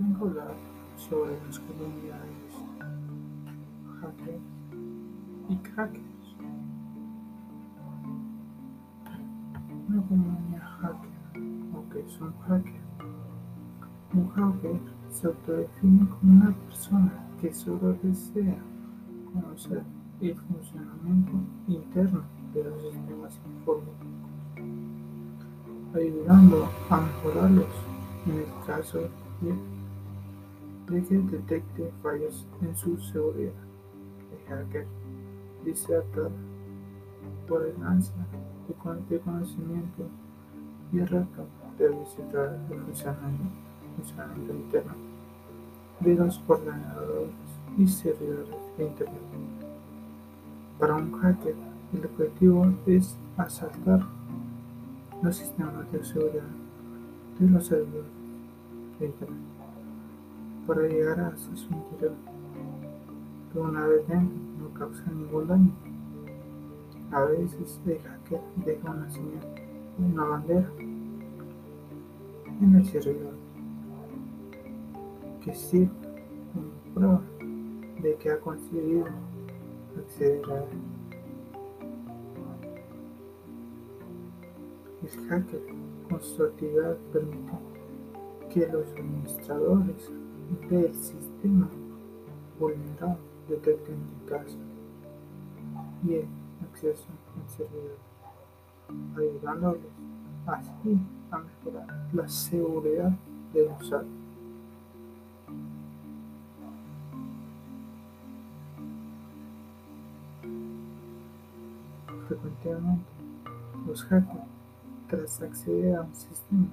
hablar sobre las comunidades hackers y crackers. Una comunidad hacker, o que es un hacker. Un hacker se autodefine como una persona que solo desea conocer el funcionamiento interno de los sistemas informáticos, ayudando a mejorarlos en el caso de que detecte fallos en su seguridad. El hacker diserta por el ansia de conocimiento y el reto de visitar el funcionamiento interno de los ordenadores y servidores de Internet. Para un hacker, el objetivo es asaltar los sistemas de seguridad de los servidores de Internet para llegar a su interior, que una vez dentro no causa ningún daño. A veces el hacker deja una señal, una bandera en el servidor que sirve como prueba de que ha conseguido acceder a él. El hacker con su actividad permite que los administradores del sistema vulnerado detecten el caso y el acceso al servidor, ayudándoles así a mejorar la seguridad del usuario. Frecuentemente, los hackers, tras acceder a un sistema,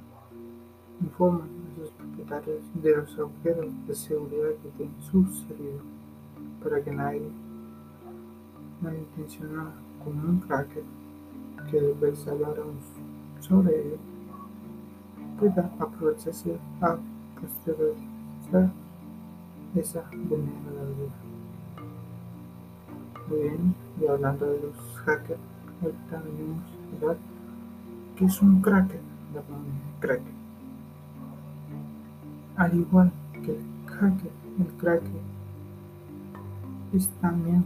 informan a sus propietarios de los agujeros de seguridad que tiene su servidor para que nadie malintencionado como un hacker que después hablaremos sobre ello pueda aprovecharse a posteriorizar esa vulnerabilidad. Muy bien, y hablando de los hackers, ahorita venimos a hablar que es un cracker, la comunidad cracker. Al igual que el hacker, el cracker es también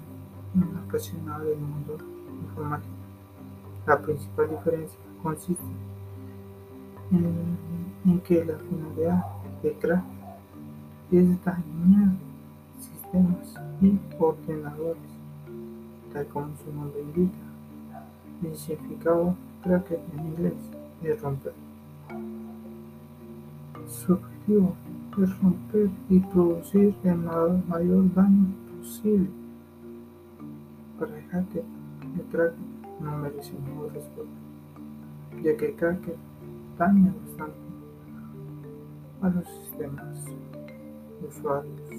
un apasionado del mundo informático. La principal diferencia consiste en, que la finalidad de crack es dañar sistemas y ordenadores, tal como su nombre indica. El cracker en inglés es romper. Su objetivo es romper y producir el mayor daño posible. Para hacker, el cracker no merece ningún respeto, ya que el cracker daña bastante a los sistemas, usuarios,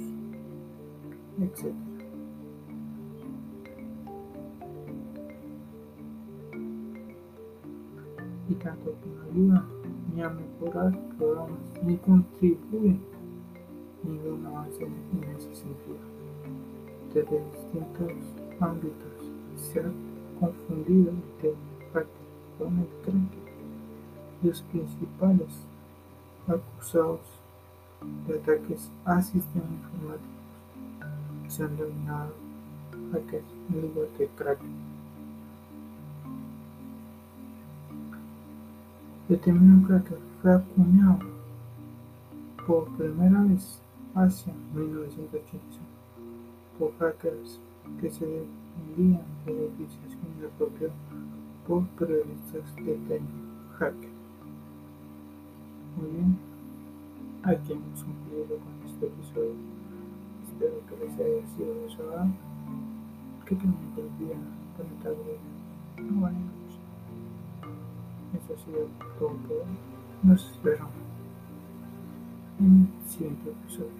etc. Y tanto que no ayuda ni a mejorar programas ni contribuye ningún avance en ese sentido. Desde distintos ámbitos se ha confundido el crack los principales acusados de ataques a sistemas informáticos se han denominado hackers en lugar de crack. El término cracker fue acuñado por primera vez hacia 1985 por hackers que se defendían de la utilización del propio por periodistas de término hacker. Muy bien, aquí hemos concluido con este episodio. Espero que les haya sido de su agrado. Que tengan un día, buena tarde, hoy. Nos esperamos en el siguiente episodio.